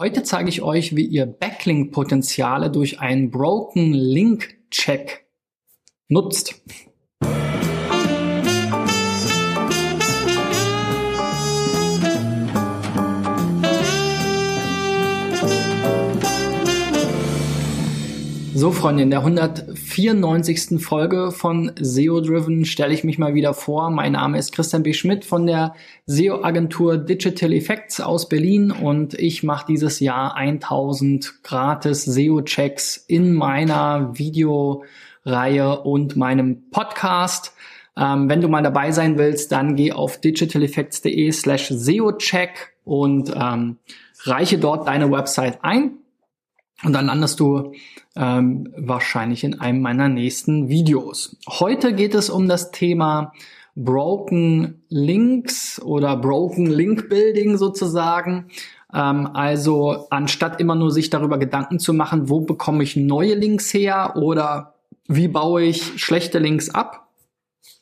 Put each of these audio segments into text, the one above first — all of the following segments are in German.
Heute zeige ich euch, wie ihr Backlink-Potenziale durch einen Broken Link Check nutzt. So, Freunde, in der 194. Folge von SEO Driven stelle ich mich mal wieder vor. Mein Name ist Christian B. Schmidt von der SEO-Agentur Digital Effects aus Berlin und ich mache dieses Jahr 1000 gratis SEO-Checks in meiner Videoreihe und meinem Podcast. Ähm, wenn du mal dabei sein willst, dann geh auf digitaleffects.de slash SEO-Check und ähm, reiche dort deine Website ein. Und dann landest du ähm, wahrscheinlich in einem meiner nächsten Videos. Heute geht es um das Thema Broken Links oder Broken Link Building sozusagen. Ähm, also anstatt immer nur sich darüber Gedanken zu machen, wo bekomme ich neue Links her oder wie baue ich schlechte Links ab,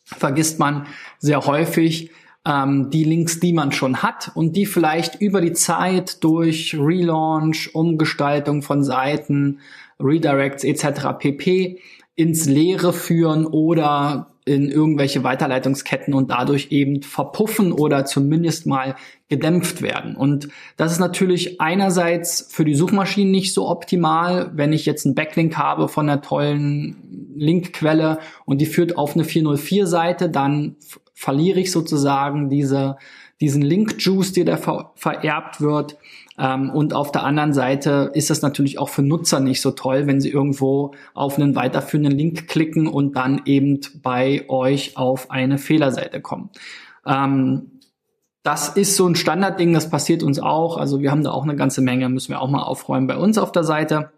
vergisst man sehr häufig, ähm, die Links, die man schon hat und die vielleicht über die Zeit durch Relaunch, Umgestaltung von Seiten, Redirects etc. pp. ins Leere führen oder in irgendwelche Weiterleitungsketten und dadurch eben verpuffen oder zumindest mal gedämpft werden. Und das ist natürlich einerseits für die Suchmaschinen nicht so optimal, wenn ich jetzt einen Backlink habe von einer tollen Linkquelle und die führt auf eine 404-Seite, dann verliere ich sozusagen diese, diesen Link-Juice, der da ver vererbt wird. Ähm, und auf der anderen Seite ist es natürlich auch für Nutzer nicht so toll, wenn sie irgendwo auf einen weiterführenden Link klicken und dann eben bei euch auf eine Fehlerseite kommen. Ähm, das ist so ein Standardding, das passiert uns auch. Also wir haben da auch eine ganze Menge, müssen wir auch mal aufräumen bei uns auf der Seite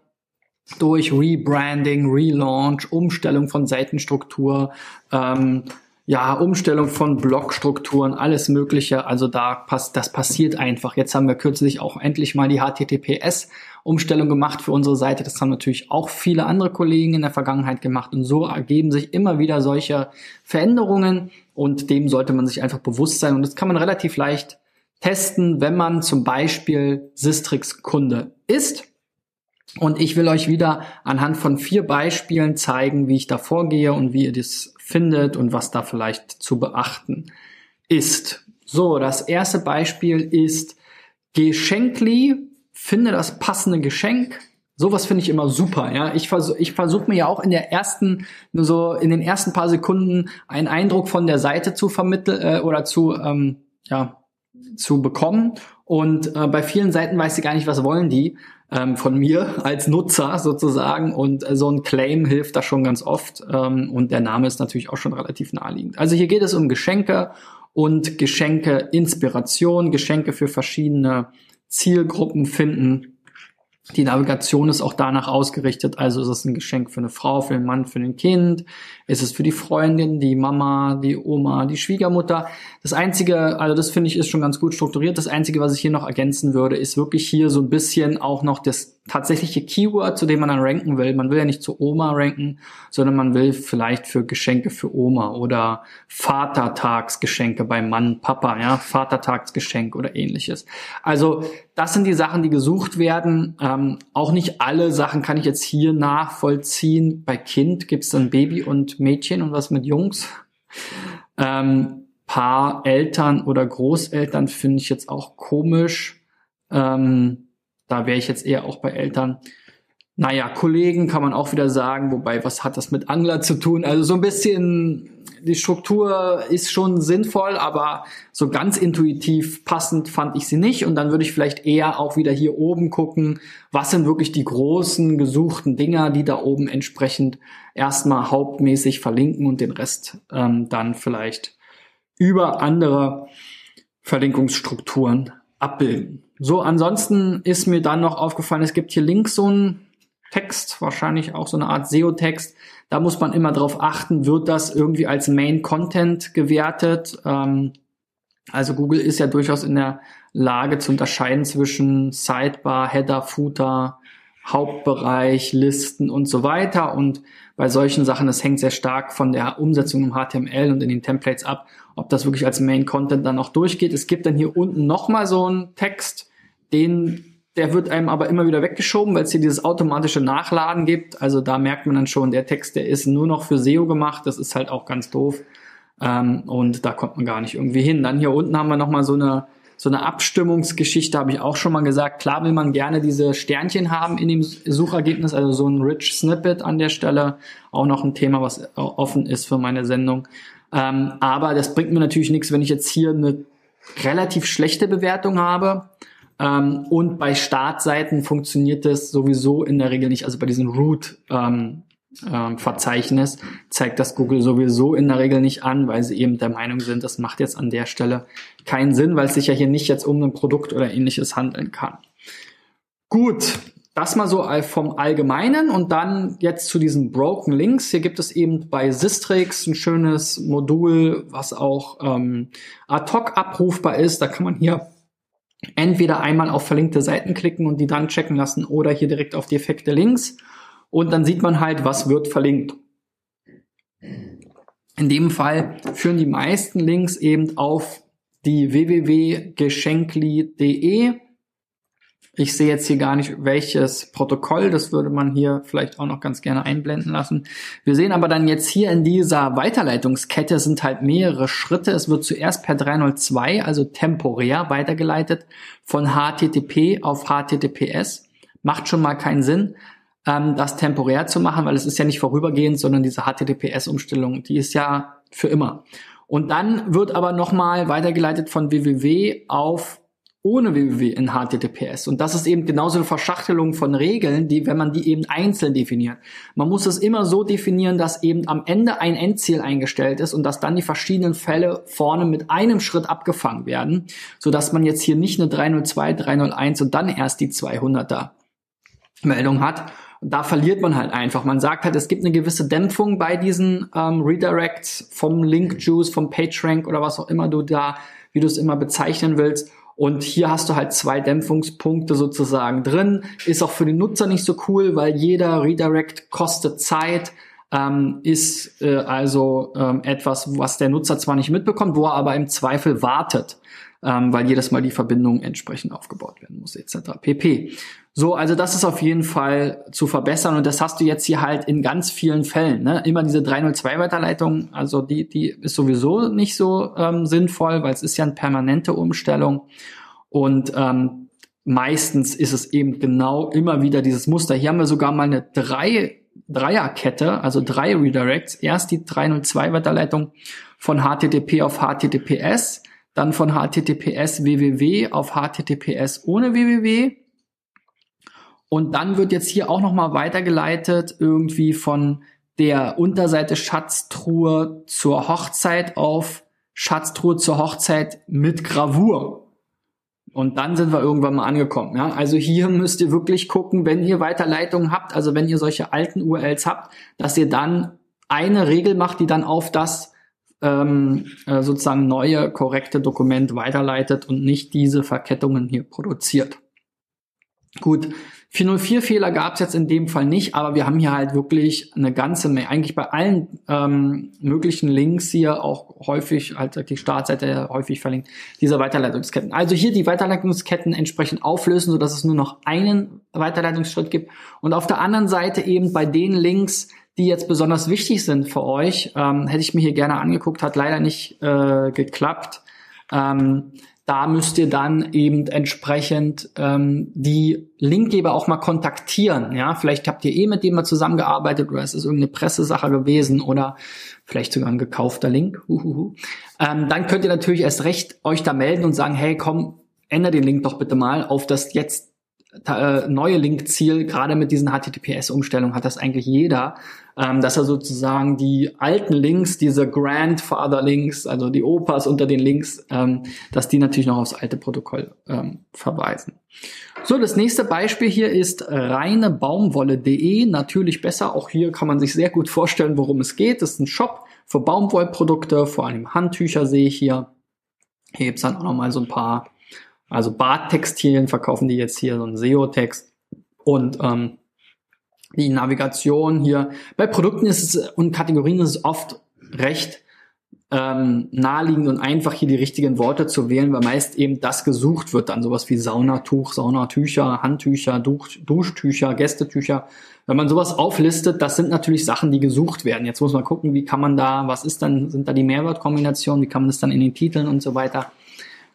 durch Rebranding, Relaunch, Umstellung von Seitenstruktur, ähm, ja, Umstellung von Blockstrukturen, alles Mögliche. Also da passt, das passiert einfach. Jetzt haben wir kürzlich auch endlich mal die HTTPS-Umstellung gemacht für unsere Seite. Das haben natürlich auch viele andere Kollegen in der Vergangenheit gemacht. Und so ergeben sich immer wieder solche Veränderungen. Und dem sollte man sich einfach bewusst sein. Und das kann man relativ leicht testen, wenn man zum Beispiel Sistrix Kunde ist. Und ich will euch wieder anhand von vier Beispielen zeigen, wie ich da vorgehe und wie ihr das findet und was da vielleicht zu beachten ist. So, das erste Beispiel ist Geschenkli. Finde das passende Geschenk. Sowas finde ich immer super, ja. Ich versuche ich versuch mir ja auch in der ersten, so in den ersten paar Sekunden einen Eindruck von der Seite zu vermitteln äh, oder zu, ähm, ja, zu bekommen. Und äh, bei vielen Seiten weiß ich gar nicht, was wollen die ähm, von mir als Nutzer sozusagen. Und äh, so ein Claim hilft da schon ganz oft. Ähm, und der Name ist natürlich auch schon relativ naheliegend. Also hier geht es um Geschenke und Geschenke Inspiration, Geschenke für verschiedene Zielgruppen finden die Navigation ist auch danach ausgerichtet, also ist es ein Geschenk für eine Frau, für den Mann, für ein Kind, ist es für die Freundin, die Mama, die Oma, die Schwiegermutter. Das Einzige, also das finde ich ist schon ganz gut strukturiert. Das Einzige, was ich hier noch ergänzen würde, ist wirklich hier so ein bisschen auch noch das tatsächliche Keyword, zu dem man dann ranken will. Man will ja nicht zu Oma ranken, sondern man will vielleicht für Geschenke für Oma oder Vatertagsgeschenke beim Mann, Papa, ja, Vatertagsgeschenk oder ähnliches. Also das sind die Sachen, die gesucht werden. Ähm, auch nicht alle Sachen kann ich jetzt hier nachvollziehen. Bei Kind gibt es dann Baby und Mädchen und was mit Jungs. Ähm, Paar Eltern oder Großeltern finde ich jetzt auch komisch. Ähm, da wäre ich jetzt eher auch bei Eltern. Naja, Kollegen kann man auch wieder sagen, wobei, was hat das mit Angler zu tun? Also so ein bisschen, die Struktur ist schon sinnvoll, aber so ganz intuitiv passend fand ich sie nicht. Und dann würde ich vielleicht eher auch wieder hier oben gucken, was sind wirklich die großen gesuchten Dinger, die da oben entsprechend erstmal hauptmäßig verlinken und den Rest ähm, dann vielleicht über andere Verlinkungsstrukturen abbilden. So, ansonsten ist mir dann noch aufgefallen, es gibt hier links so einen Text, wahrscheinlich auch so eine Art SEO-Text. Da muss man immer drauf achten, wird das irgendwie als Main Content gewertet? Ähm, also Google ist ja durchaus in der Lage zu unterscheiden zwischen Sidebar, Header, Footer, Hauptbereich, Listen und so weiter. Und bei solchen Sachen, das hängt sehr stark von der Umsetzung im HTML und in den Templates ab, ob das wirklich als Main Content dann auch durchgeht. Es gibt dann hier unten nochmal so einen Text, den der wird einem aber immer wieder weggeschoben, weil es hier dieses automatische Nachladen gibt. Also da merkt man dann schon, der Text, der ist nur noch für SEO gemacht. Das ist halt auch ganz doof. Ähm, und da kommt man gar nicht irgendwie hin. Dann hier unten haben wir nochmal so eine, so eine Abstimmungsgeschichte, habe ich auch schon mal gesagt. Klar will man gerne diese Sternchen haben in dem Suchergebnis, also so ein Rich Snippet an der Stelle. Auch noch ein Thema, was offen ist für meine Sendung. Ähm, aber das bringt mir natürlich nichts, wenn ich jetzt hier eine relativ schlechte Bewertung habe. Ähm, und bei Startseiten funktioniert das sowieso in der Regel nicht. Also bei diesen Root ähm, ähm, Verzeichnis zeigt das Google sowieso in der Regel nicht an, weil sie eben der Meinung sind, das macht jetzt an der Stelle keinen Sinn, weil es sich ja hier nicht jetzt um ein Produkt oder ähnliches handeln kann. Gut, das mal so vom Allgemeinen und dann jetzt zu diesen Broken Links. Hier gibt es eben bei Sistrix ein schönes Modul, was auch ähm, ad hoc abrufbar ist. Da kann man hier entweder einmal auf verlinkte Seiten klicken und die dann checken lassen oder hier direkt auf defekte Links. Und dann sieht man halt, was wird verlinkt. In dem Fall führen die meisten Links eben auf die www.geschenkli.de ich sehe jetzt hier gar nicht, welches Protokoll, das würde man hier vielleicht auch noch ganz gerne einblenden lassen. Wir sehen aber dann jetzt hier in dieser Weiterleitungskette sind halt mehrere Schritte. Es wird zuerst per 302, also temporär weitergeleitet von HTTP auf HTTPS. Macht schon mal keinen Sinn, ähm, das temporär zu machen, weil es ist ja nicht vorübergehend, sondern diese HTTPS-Umstellung, die ist ja für immer. Und dann wird aber nochmal weitergeleitet von www auf ohne www in HTTPS. Und das ist eben genauso eine Verschachtelung von Regeln, die, wenn man die eben einzeln definiert. Man muss es immer so definieren, dass eben am Ende ein Endziel eingestellt ist und dass dann die verschiedenen Fälle vorne mit einem Schritt abgefangen werden, so dass man jetzt hier nicht eine 302, 301 und dann erst die 200er Meldung hat. Und da verliert man halt einfach. Man sagt halt, es gibt eine gewisse Dämpfung bei diesen ähm, Redirects vom Link Juice, vom PageRank oder was auch immer du da, wie du es immer bezeichnen willst. Und hier hast du halt zwei Dämpfungspunkte sozusagen drin. Ist auch für den Nutzer nicht so cool, weil jeder Redirect kostet Zeit. Ähm, ist äh, also ähm, etwas, was der Nutzer zwar nicht mitbekommt, wo er aber im Zweifel wartet ähm, weil jedes Mal die Verbindung entsprechend aufgebaut werden muss, etc. pp. So, also das ist auf jeden Fall zu verbessern und das hast du jetzt hier halt in ganz vielen Fällen. Ne? Immer diese 302-Weiterleitung, also die, die ist sowieso nicht so ähm, sinnvoll, weil es ist ja eine permanente Umstellung und ähm, meistens ist es eben genau immer wieder dieses Muster. Hier haben wir sogar mal eine drei Dreierkette, also drei Redirects. Erst die 302-Weiterleitung von HTTP auf HTTPS, dann von HTTPS www auf HTTPS ohne www. Und dann wird jetzt hier auch nochmal weitergeleitet irgendwie von der Unterseite Schatztruhe zur Hochzeit auf Schatztruhe zur Hochzeit mit Gravur. Und dann sind wir irgendwann mal angekommen. Ja? Also hier müsst ihr wirklich gucken, wenn ihr Weiterleitungen habt, also wenn ihr solche alten URLs habt, dass ihr dann eine Regel macht, die dann auf das ähm, äh, sozusagen neue, korrekte Dokument weiterleitet und nicht diese Verkettungen hier produziert. Gut, 404-Fehler gab es jetzt in dem Fall nicht, aber wir haben hier halt wirklich eine ganze Menge, eigentlich bei allen ähm, möglichen Links hier auch häufig, halt die Startseite häufig verlinkt, diese Weiterleitungsketten. Also hier die Weiterleitungsketten entsprechend auflösen, sodass es nur noch einen Weiterleitungsschritt gibt. Und auf der anderen Seite eben bei den Links, die jetzt besonders wichtig sind für euch, ähm, hätte ich mir hier gerne angeguckt, hat leider nicht äh, geklappt. Ähm, da müsst ihr dann eben entsprechend ähm, die Linkgeber auch mal kontaktieren. Ja, vielleicht habt ihr eh mit dem mal zusammengearbeitet oder es ist irgendeine Pressesache gewesen oder vielleicht sogar ein gekaufter Link. Ähm, dann könnt ihr natürlich erst recht euch da melden und sagen, hey, komm, ändere den Link doch bitte mal auf das jetzt neue Linkziel, gerade mit diesen HTTPS-Umstellungen hat das eigentlich jeder, ähm, dass er sozusagen die alten Links, diese Grandfather-Links, also die Opas unter den Links, ähm, dass die natürlich noch aufs alte Protokoll ähm, verweisen. So, das nächste Beispiel hier ist reinebaumwolle.de, natürlich besser. Auch hier kann man sich sehr gut vorstellen, worum es geht. Das ist ein Shop für Baumwollprodukte, vor allem Handtücher sehe ich hier. Hier gibt's dann auch noch mal so ein paar also Badtextilien verkaufen die jetzt hier so einen SEO-Text und ähm, die Navigation hier. Bei Produkten ist es und Kategorien ist es oft recht ähm, naheliegend und einfach hier die richtigen Worte zu wählen, weil meist eben das gesucht wird, dann sowas wie Saunatuch, Saunatücher, Handtücher, Dusch, Duschtücher, Gästetücher. Wenn man sowas auflistet, das sind natürlich Sachen, die gesucht werden. Jetzt muss man gucken, wie kann man da, was ist dann, sind da die Mehrwertkombinationen, wie kann man das dann in den Titeln und so weiter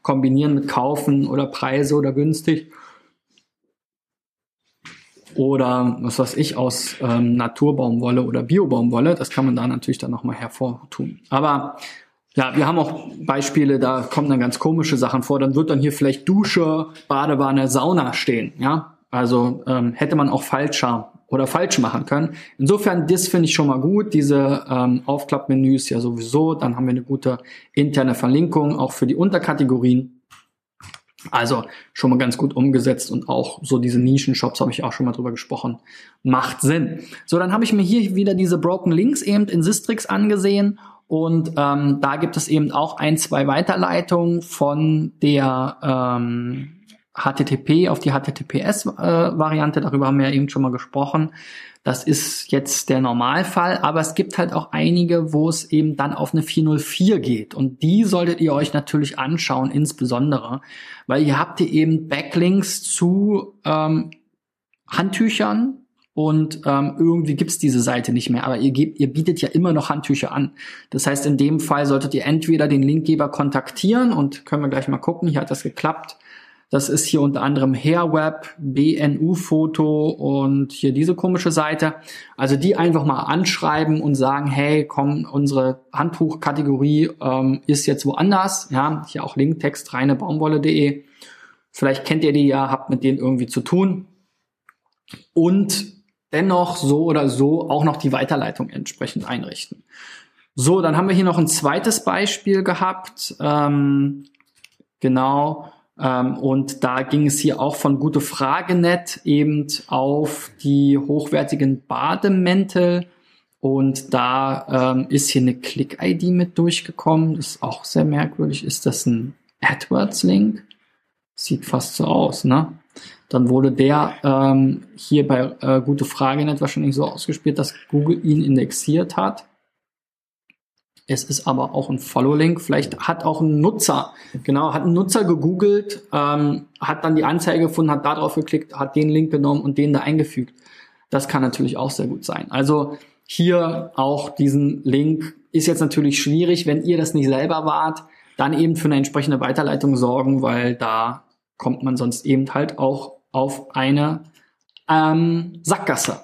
kombinieren mit kaufen oder Preise oder günstig oder was weiß ich aus ähm, Naturbaumwolle oder Biobaumwolle. Das kann man da natürlich dann nochmal hervortun. Aber ja, wir haben auch Beispiele, da kommen dann ganz komische Sachen vor. Dann wird dann hier vielleicht Dusche, Badewanne, Sauna stehen. Ja, also ähm, hätte man auch falscher oder falsch machen können. Insofern, das finde ich schon mal gut. Diese ähm, Aufklappmenüs ja sowieso. Dann haben wir eine gute interne Verlinkung auch für die Unterkategorien. Also schon mal ganz gut umgesetzt und auch so diese Nischen-Shops habe ich auch schon mal drüber gesprochen. Macht Sinn. So, dann habe ich mir hier wieder diese Broken Links eben in Sistrix angesehen und ähm, da gibt es eben auch ein, zwei Weiterleitungen von der ähm, HTTP auf die HTTPS-Variante. Äh, Darüber haben wir ja eben schon mal gesprochen. Das ist jetzt der Normalfall, aber es gibt halt auch einige, wo es eben dann auf eine 404 geht. Und die solltet ihr euch natürlich anschauen, insbesondere, weil ihr habt ihr eben Backlinks zu ähm, Handtüchern, und ähm, irgendwie gibt's diese Seite nicht mehr. Aber ihr, gebt, ihr bietet ja immer noch Handtücher an. Das heißt, in dem Fall solltet ihr entweder den Linkgeber kontaktieren und können wir gleich mal gucken, hier hat das geklappt. Das ist hier unter anderem Hairweb, BNU-Foto und hier diese komische Seite. Also die einfach mal anschreiben und sagen, hey, komm, unsere Handtuchkategorie ähm, ist jetzt woanders. Ja, hier auch Linktext reine Baumwolle.de. Vielleicht kennt ihr die ja, habt mit denen irgendwie zu tun. Und dennoch so oder so auch noch die Weiterleitung entsprechend einrichten. So, dann haben wir hier noch ein zweites Beispiel gehabt. Ähm, genau. Ähm, und da ging es hier auch von Gute Fragenet eben auf die hochwertigen Bademäntel. Und da ähm, ist hier eine Click-ID mit durchgekommen. Das ist auch sehr merkwürdig. Ist das ein AdWords-Link? Sieht fast so aus, ne? Dann wurde der ähm, hier bei äh, Gute Fragenet wahrscheinlich so ausgespielt, dass Google ihn indexiert hat. Es ist aber auch ein Follow-Link. Vielleicht hat auch ein Nutzer, genau, hat ein Nutzer gegoogelt, ähm, hat dann die Anzeige gefunden, hat da drauf geklickt, hat den Link genommen und den da eingefügt. Das kann natürlich auch sehr gut sein. Also hier auch diesen Link ist jetzt natürlich schwierig, wenn ihr das nicht selber wart, dann eben für eine entsprechende Weiterleitung sorgen, weil da kommt man sonst eben halt auch auf eine ähm, Sackgasse.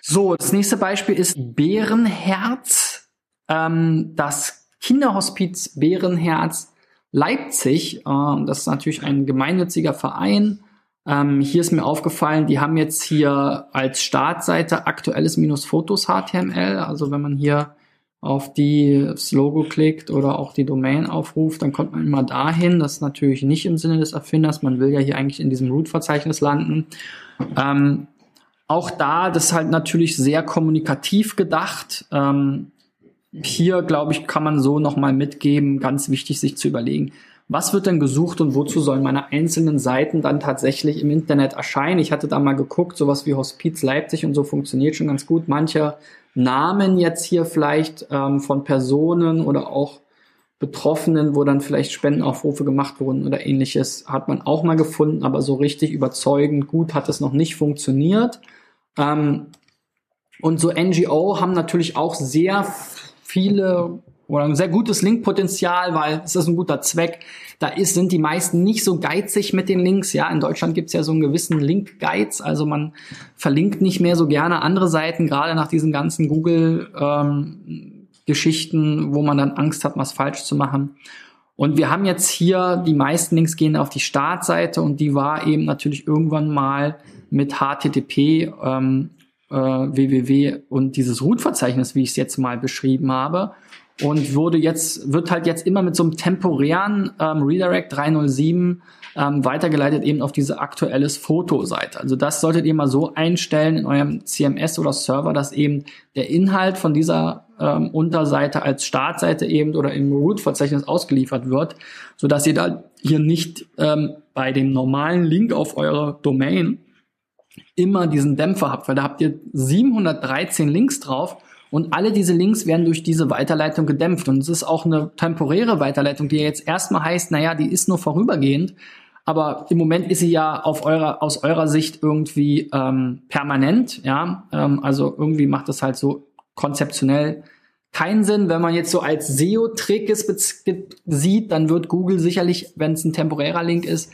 So, das nächste Beispiel ist Bärenherz ähm, das Kinderhospiz Bärenherz Leipzig. Äh, das ist natürlich ein gemeinnütziger Verein. Ähm, hier ist mir aufgefallen, die haben jetzt hier als Startseite aktuelles minus Fotos HTML. Also wenn man hier auf die, das Logo klickt oder auch die Domain aufruft, dann kommt man immer dahin. Das ist natürlich nicht im Sinne des Erfinders. Man will ja hier eigentlich in diesem Root-Verzeichnis landen. Ähm, auch da, das ist halt natürlich sehr kommunikativ gedacht. Ähm, hier, glaube ich, kann man so nochmal mitgeben, ganz wichtig, sich zu überlegen, was wird denn gesucht und wozu sollen meine einzelnen Seiten dann tatsächlich im Internet erscheinen? Ich hatte da mal geguckt, sowas wie Hospiz Leipzig und so funktioniert schon ganz gut. Manche Namen jetzt hier vielleicht ähm, von Personen oder auch Betroffenen, wo dann vielleicht Spendenaufrufe gemacht wurden oder ähnliches, hat man auch mal gefunden, aber so richtig überzeugend gut hat es noch nicht funktioniert. Ähm, und so NGO haben natürlich auch sehr viele oder ein sehr gutes Linkpotenzial, weil es ist ein guter Zweck. Da ist, sind die meisten nicht so geizig mit den Links. Ja, in Deutschland gibt's ja so einen gewissen Link-Geiz. Also man verlinkt nicht mehr so gerne andere Seiten, gerade nach diesen ganzen Google-Geschichten, ähm, wo man dann Angst hat, was falsch zu machen. Und wir haben jetzt hier, die meisten Links gehen auf die Startseite und die war eben natürlich irgendwann mal mit HTTP ähm, äh, www und dieses Root-Verzeichnis, wie ich es jetzt mal beschrieben habe, und wurde jetzt, wird halt jetzt immer mit so einem temporären ähm, Redirect 307 ähm, weitergeleitet eben auf diese aktuelles Fotoseite. Also das solltet ihr mal so einstellen in eurem CMS oder Server, dass eben der Inhalt von dieser ähm, Unterseite als Startseite eben oder im Root-Verzeichnis ausgeliefert wird, so dass ihr da hier nicht ähm, bei dem normalen Link auf eure Domain immer diesen Dämpfer habt, weil da habt ihr 713 Links drauf Und alle diese Links werden durch diese Weiterleitung gedämpft. Und es ist auch eine temporäre Weiterleitung, die jetzt erstmal heißt, naja, die ist nur vorübergehend. Aber im Moment ist sie ja auf eurer, aus eurer Sicht irgendwie ähm, permanent, ja. Ähm, also irgendwie macht das halt so konzeptionell keinen Sinn. Wenn man jetzt so als SEO-Trick es sieht, dann wird Google sicherlich, wenn es ein temporärer Link ist,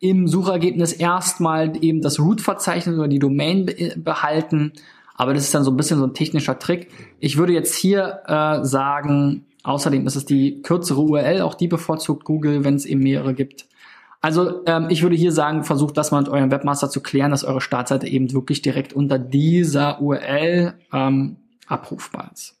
im Suchergebnis erstmal eben das Root-Verzeichnis oder die Domain behalten aber das ist dann so ein bisschen so ein technischer Trick. Ich würde jetzt hier äh, sagen, außerdem ist es die kürzere URL, auch die bevorzugt Google, wenn es eben mehrere gibt. Also ähm, ich würde hier sagen, versucht das mal mit eurem Webmaster zu klären, dass eure Startseite eben wirklich direkt unter dieser URL ähm, abrufbar ist.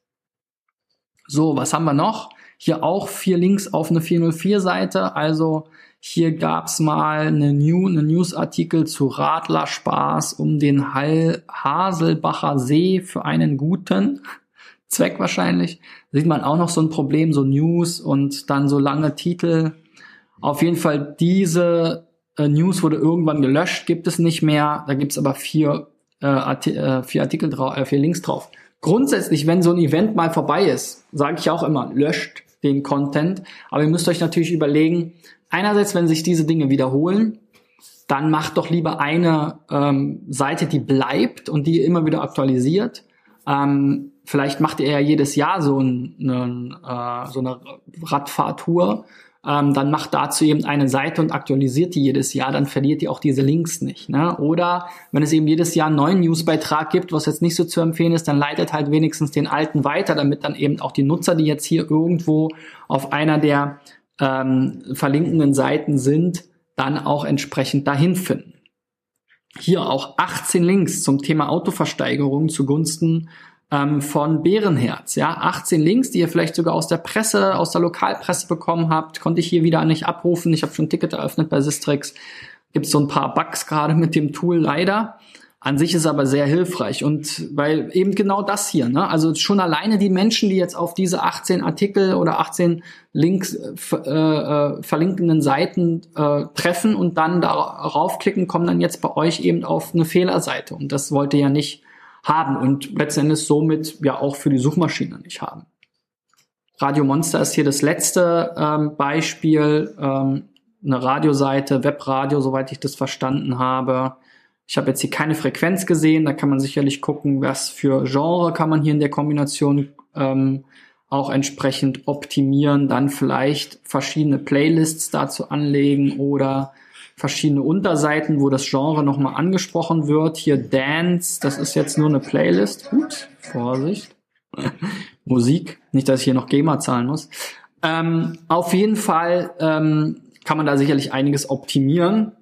So, was haben wir noch? Hier auch vier Links auf eine 404-Seite. Also hier gab's mal eine, New, eine Newsartikel zu Radlerspaß um den Hall Haselbacher See für einen guten Zweck wahrscheinlich. sieht man auch noch so ein Problem, so News und dann so lange Titel. Auf jeden Fall diese äh, News wurde irgendwann gelöscht, gibt es nicht mehr. Da gibt's aber vier, äh, Arti äh, vier Artikel drauf, äh, vier Links drauf. Grundsätzlich, wenn so ein Event mal vorbei ist, sage ich auch immer, löscht den Content. Aber ihr müsst euch natürlich überlegen, einerseits, wenn sich diese Dinge wiederholen, dann macht doch lieber eine ähm, Seite, die bleibt und die immer wieder aktualisiert. Ähm, vielleicht macht ihr ja jedes Jahr so, ein, ein, äh, so eine Radfahrtour. Ähm, dann macht dazu eben eine Seite und aktualisiert die jedes Jahr, dann verliert ihr auch diese Links nicht. Ne? Oder wenn es eben jedes Jahr einen neuen Newsbeitrag gibt, was jetzt nicht so zu empfehlen ist, dann leitet halt wenigstens den alten weiter, damit dann eben auch die Nutzer, die jetzt hier irgendwo auf einer der ähm, verlinkenden Seiten sind, dann auch entsprechend dahin finden. Hier auch 18 Links zum Thema Autoversteigerung zugunsten ähm, von Bärenherz. Ja, 18 Links, die ihr vielleicht sogar aus der Presse, aus der Lokalpresse bekommen habt, konnte ich hier wieder nicht abrufen. Ich habe schon ein Ticket eröffnet bei Sistrix. Gibt so ein paar Bugs gerade mit dem Tool leider. An sich ist aber sehr hilfreich und weil eben genau das hier, ne? also schon alleine die Menschen, die jetzt auf diese 18 Artikel oder 18 Links äh, äh, verlinkenden Seiten äh, treffen und dann darauf klicken, kommen dann jetzt bei euch eben auf eine Fehlerseite und das wollt ihr ja nicht haben und letztendlich somit ja auch für die Suchmaschine nicht haben. Radio Monster ist hier das letzte ähm, Beispiel, ähm, eine Radioseite, Webradio, soweit ich das verstanden habe ich habe jetzt hier keine Frequenz gesehen, da kann man sicherlich gucken, was für Genre kann man hier in der Kombination ähm, auch entsprechend optimieren, dann vielleicht verschiedene Playlists dazu anlegen oder verschiedene Unterseiten, wo das Genre nochmal angesprochen wird. Hier Dance, das ist jetzt nur eine Playlist. Ups, Vorsicht. Musik, nicht, dass ich hier noch GEMA zahlen muss. Ähm, auf jeden Fall ähm, kann man da sicherlich einiges optimieren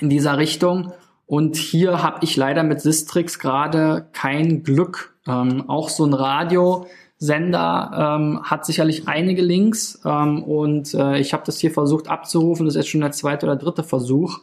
in dieser Richtung. Und hier habe ich leider mit Sistrix gerade kein Glück. Ähm, auch so ein Radiosender ähm, hat sicherlich einige Links ähm, und äh, ich habe das hier versucht abzurufen. Das ist jetzt schon der zweite oder dritte Versuch.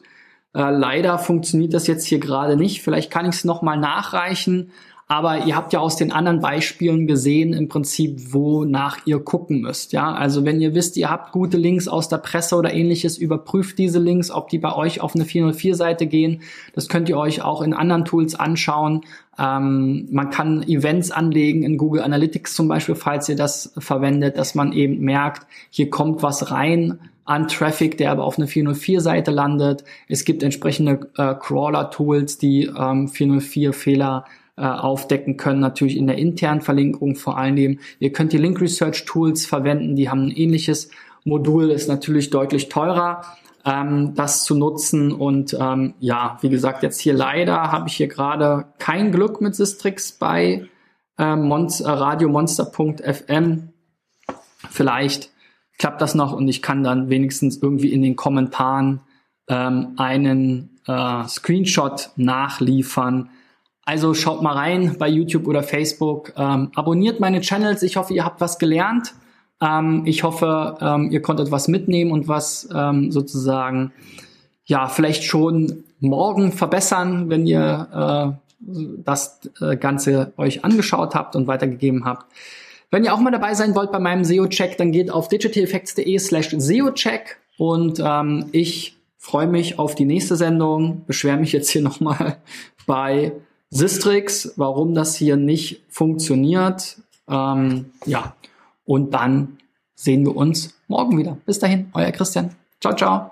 Äh, leider funktioniert das jetzt hier gerade nicht. Vielleicht kann ich es nochmal nachreichen. Aber ihr habt ja aus den anderen Beispielen gesehen, im Prinzip, wonach ihr gucken müsst. Ja, also wenn ihr wisst, ihr habt gute Links aus der Presse oder ähnliches, überprüft diese Links, ob die bei euch auf eine 404-Seite gehen. Das könnt ihr euch auch in anderen Tools anschauen. Ähm, man kann Events anlegen in Google Analytics zum Beispiel, falls ihr das verwendet, dass man eben merkt, hier kommt was rein an Traffic, der aber auf eine 404-Seite landet. Es gibt entsprechende äh, Crawler-Tools, die ähm, 404-Fehler äh, aufdecken können, natürlich in der internen Verlinkung vor allen Dingen. Ihr könnt die Link Research Tools verwenden, die haben ein ähnliches Modul, ist natürlich deutlich teurer, ähm, das zu nutzen. Und ähm, ja, wie gesagt, jetzt hier leider habe ich hier gerade kein Glück mit Sistrix bei äh, Monster, äh, radiomonster.fm. Vielleicht klappt das noch und ich kann dann wenigstens irgendwie in den Kommentaren ähm, einen äh, Screenshot nachliefern, also schaut mal rein bei YouTube oder Facebook. Ähm, abonniert meine Channels. Ich hoffe, ihr habt was gelernt. Ähm, ich hoffe, ähm, ihr konntet was mitnehmen und was ähm, sozusagen ja vielleicht schon morgen verbessern, wenn ihr äh, das äh, Ganze euch angeschaut habt und weitergegeben habt. Wenn ihr auch mal dabei sein wollt bei meinem SEO-Check, dann geht auf digitaleffects.de slash SEO-Check und ähm, ich freue mich auf die nächste Sendung. Beschwere mich jetzt hier nochmal bei Sistrix, warum das hier nicht funktioniert. Ähm, ja, und dann sehen wir uns morgen wieder. Bis dahin, euer Christian. Ciao, ciao.